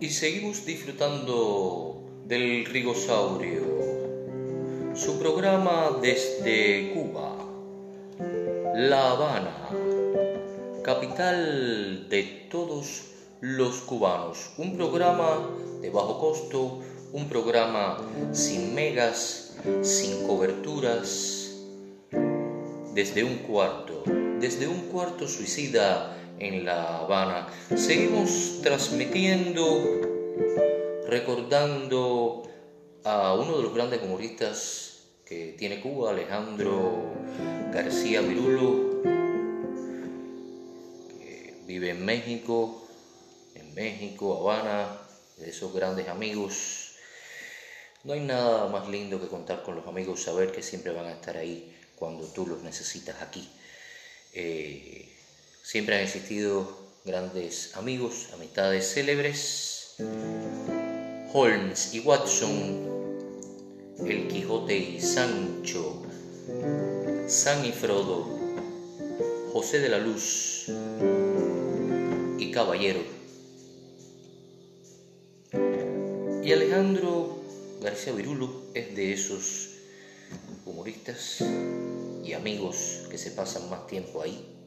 Y seguimos disfrutando del Rigosaurio, su programa desde Cuba, La Habana, capital de todos los cubanos. Un programa de bajo costo, un programa sin megas, sin coberturas, desde un cuarto, desde un cuarto suicida en La Habana. Seguimos transmitiendo, recordando a uno de los grandes humoristas que tiene Cuba, Alejandro García Virulo, que vive en México, en México, Habana, de esos grandes amigos. No hay nada más lindo que contar con los amigos, saber que siempre van a estar ahí cuando tú los necesitas aquí. Eh, Siempre han existido grandes amigos, amistades célebres. Holmes y Watson, el Quijote y Sancho, San y Frodo, José de la Luz y Caballero. Y Alejandro García Virulo es de esos humoristas y amigos que se pasan más tiempo ahí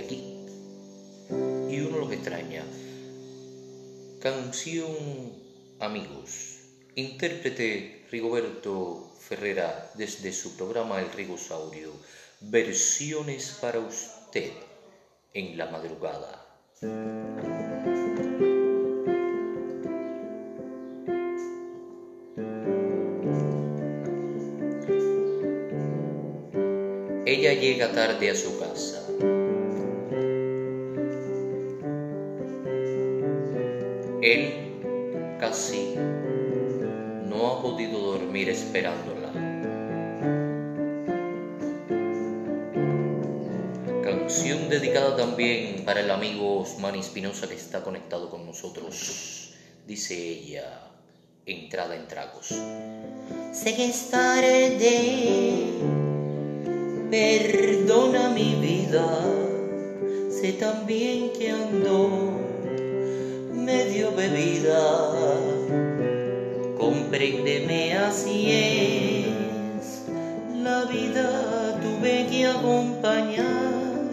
aquí. Y uno los extraña. Canción Amigos. Intérprete Rigoberto Ferrera desde su programa El Rigosaurio. Versiones para usted en la madrugada. Ella llega tarde a su casa. Esperándola. Canción dedicada también para el amigo Osman Espinosa que está conectado con nosotros. Dice ella, entrada en tragos. Sé que es tarde Perdona mi vida, sé también que ando medio bebida. Compréndeme así es la vida, tuve que acompañar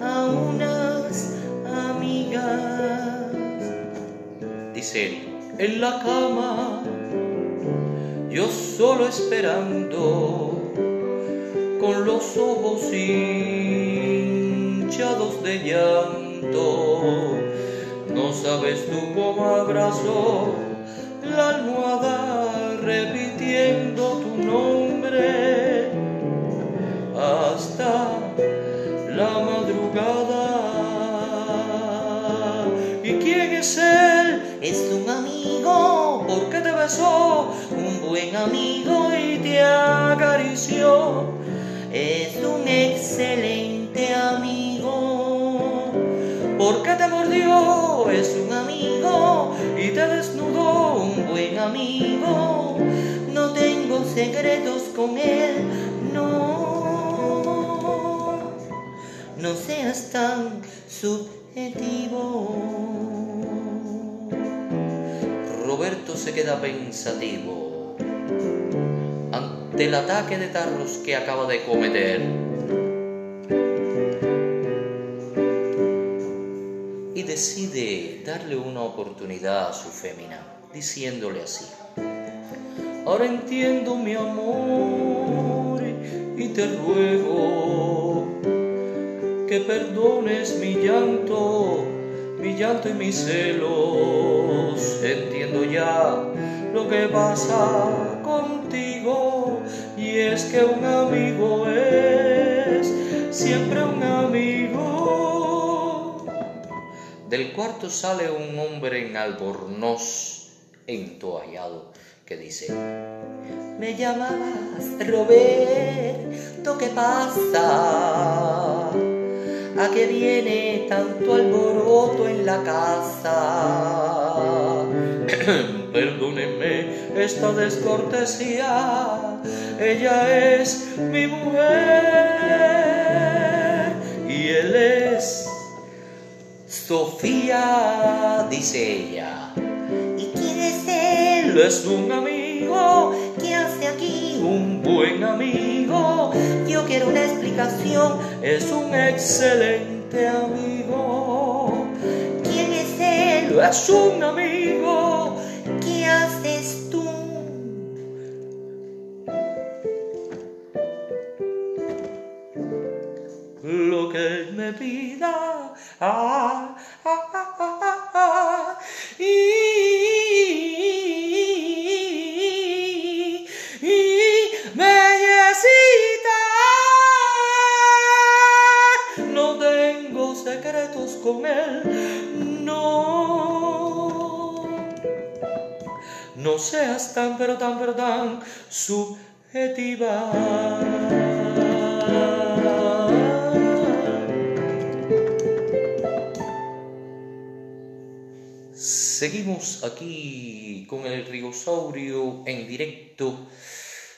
a unas amigas. Dice él, en la cama, yo solo esperando con los ojos hinchados de llanto. No sabes tú cómo abrazo almohada repitiendo tu nombre hasta la madrugada. ¿Y quién es él? Es un amigo, porque te besó, un buen amigo y te acarició es un excelente amigo. Porque te mordió, es un amigo y te buen amigo. No tengo secretos con él, no. No seas tan subjetivo. Roberto se queda pensativo del ataque de tarros que acaba de cometer. Y decide darle una oportunidad a su fémina, diciéndole así. Ahora entiendo mi amor y te ruego que perdones mi llanto, mi llanto y mis celos. Entiendo ya lo que pasa contigo y es que un amigo es siempre un amigo. Del cuarto sale un hombre en albornoz, entoallado, que dice, me llamabas Roberto, ¿qué pasa? ¿A qué viene tanto alboroto en la casa? Perdónenme esta descortesía, ella es mi mujer y él es Sofía, dice ella. Es un amigo, ¿Qué hace aquí? un buen amigo. Yo quiero una explicación. Es un excelente amigo. ¿Quién es él? Es un amigo. ¿Qué haces tú? Lo que él me pida. Ah, ah, No seas tan, pero tan, pero tan subjetiva. Seguimos aquí con el Rigosaurio en directo,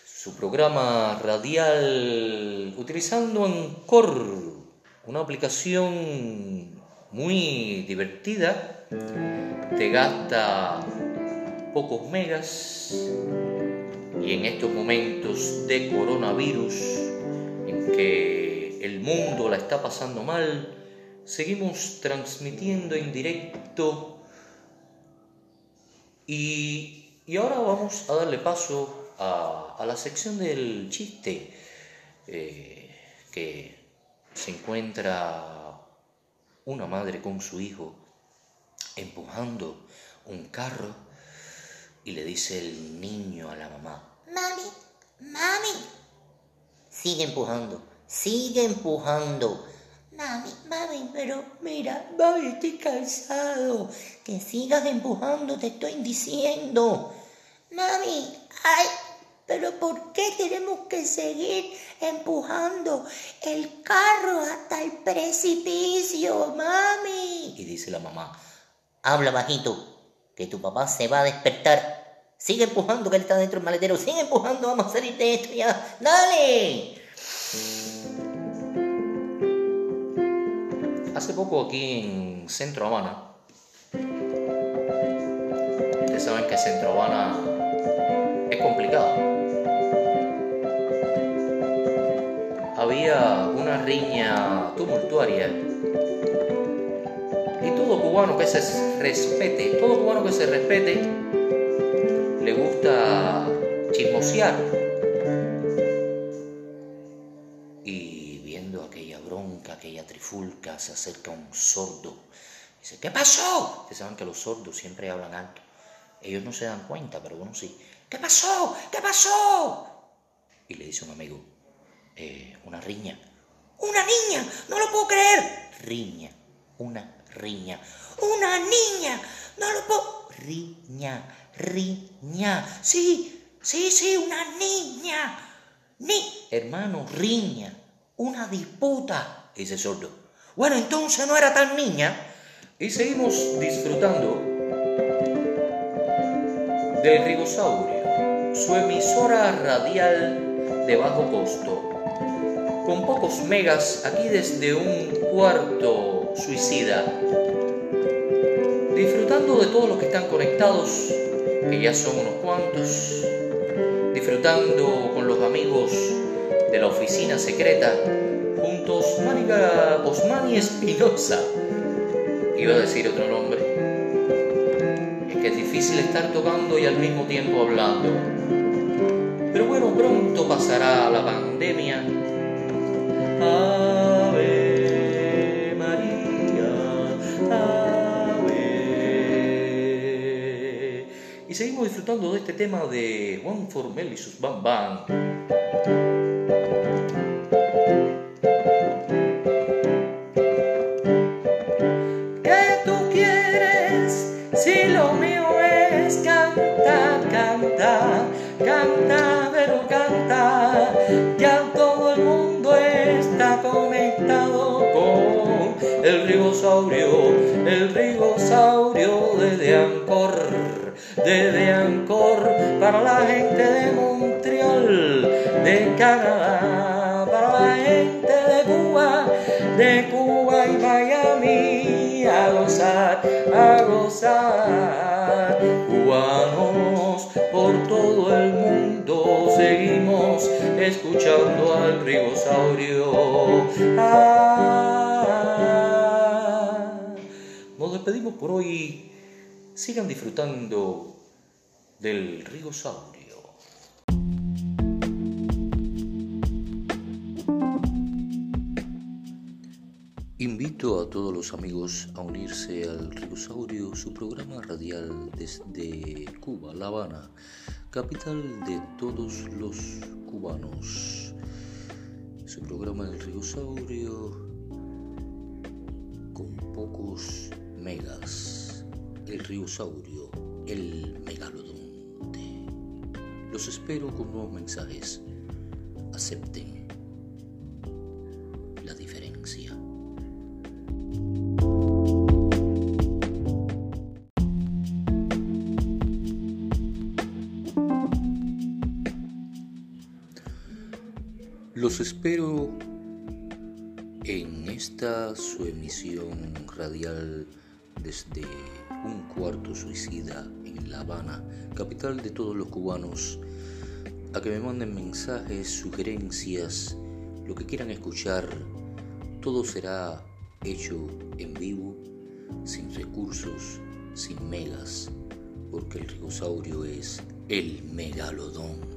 su programa radial, utilizando Anchor, una aplicación muy divertida, te gasta pocos megas y en estos momentos de coronavirus en que el mundo la está pasando mal, seguimos transmitiendo en directo. Y, y ahora vamos a darle paso a, a la sección del chiste eh, que se encuentra una madre con su hijo empujando un carro y le dice el niño a la mamá, Mami, mami. Sigue empujando, sigue empujando. Mami, mami, pero mira, mami, estoy cansado. Que sigas empujando, te estoy diciendo. Mami, ay, pero ¿por qué tenemos que seguir empujando el carro hasta el precipicio, mami? y dice la mamá, Habla bajito, que tu papá se va a despertar. Sigue empujando, que él está dentro del maletero. Sigue empujando, vamos a salir de esto ya. ¡Dale! Hace poco aquí en Centro Habana, ustedes saben que Centro Habana es complicado. Había una riña tumultuaria y todo cubano que se respete, todo cubano que se respete, le gusta chismosear. Y viendo aquella bronca, aquella trifulca, se acerca un sordo. Dice, ¿qué pasó? Ustedes saben que los sordos siempre hablan alto. Ellos no se dan cuenta, pero bueno, sí. ¿Qué pasó? ¿Qué pasó? Y le dice un amigo, "Eh, una riña. ¡Una niña! ¡No lo puedo creer! Riña, una riña. ¡Una niña! ¡No lo puedo! Riña, riña. Sí, sí, sí, una niña. Ni... Hermano, riña. Una disputa. Dice sordo. Bueno, entonces no era tan niña. Y seguimos disfrutando del Rigosaurio, su emisora radial de bajo costo, con pocos megas aquí desde un cuarto suicida, disfrutando de todos los que están conectados, que ya son unos cuantos, disfrutando con los amigos de la oficina secreta, juntos Mónica Osmani Espinosa, iba a decir otro nombre, es que es difícil estar tocando y al mismo tiempo hablando. Pero bueno, pronto pasará la pandemia. Ave Disfrutando de este tema de Juan Formel y sus Bam Bam. ¿Qué tú quieres si lo mío es cantar, cantar, cantar, pero cantar? Ya todo el mundo está conectado con El rigosaurio, el rigosaurio desde Ancor, desde Ancor para la gente de Montreal, de Canadá, para la gente de Cuba, de Cuba y Miami, a gozar, a gozar. Cubanos por todo el mundo seguimos escuchando al ribosaurio. Ah, nos despedimos por hoy. Sigan disfrutando del ribosaurio. Invito a todos los amigos a unirse al Ribosaurio, su programa radial desde Cuba, La Habana, capital de todos los cubanos. Su programa El Ribosaurio con pocos megas. El Ribosaurio, el megalodonte. Los espero con nuevos mensajes. Acepten la diferencia. Los espero en esta su emisión radial desde un cuarto suicida en La Habana, capital de todos los cubanos, a que me manden mensajes, sugerencias, lo que quieran escuchar. Todo será hecho en vivo, sin recursos, sin megas, porque el ribosaurio es el megalodón.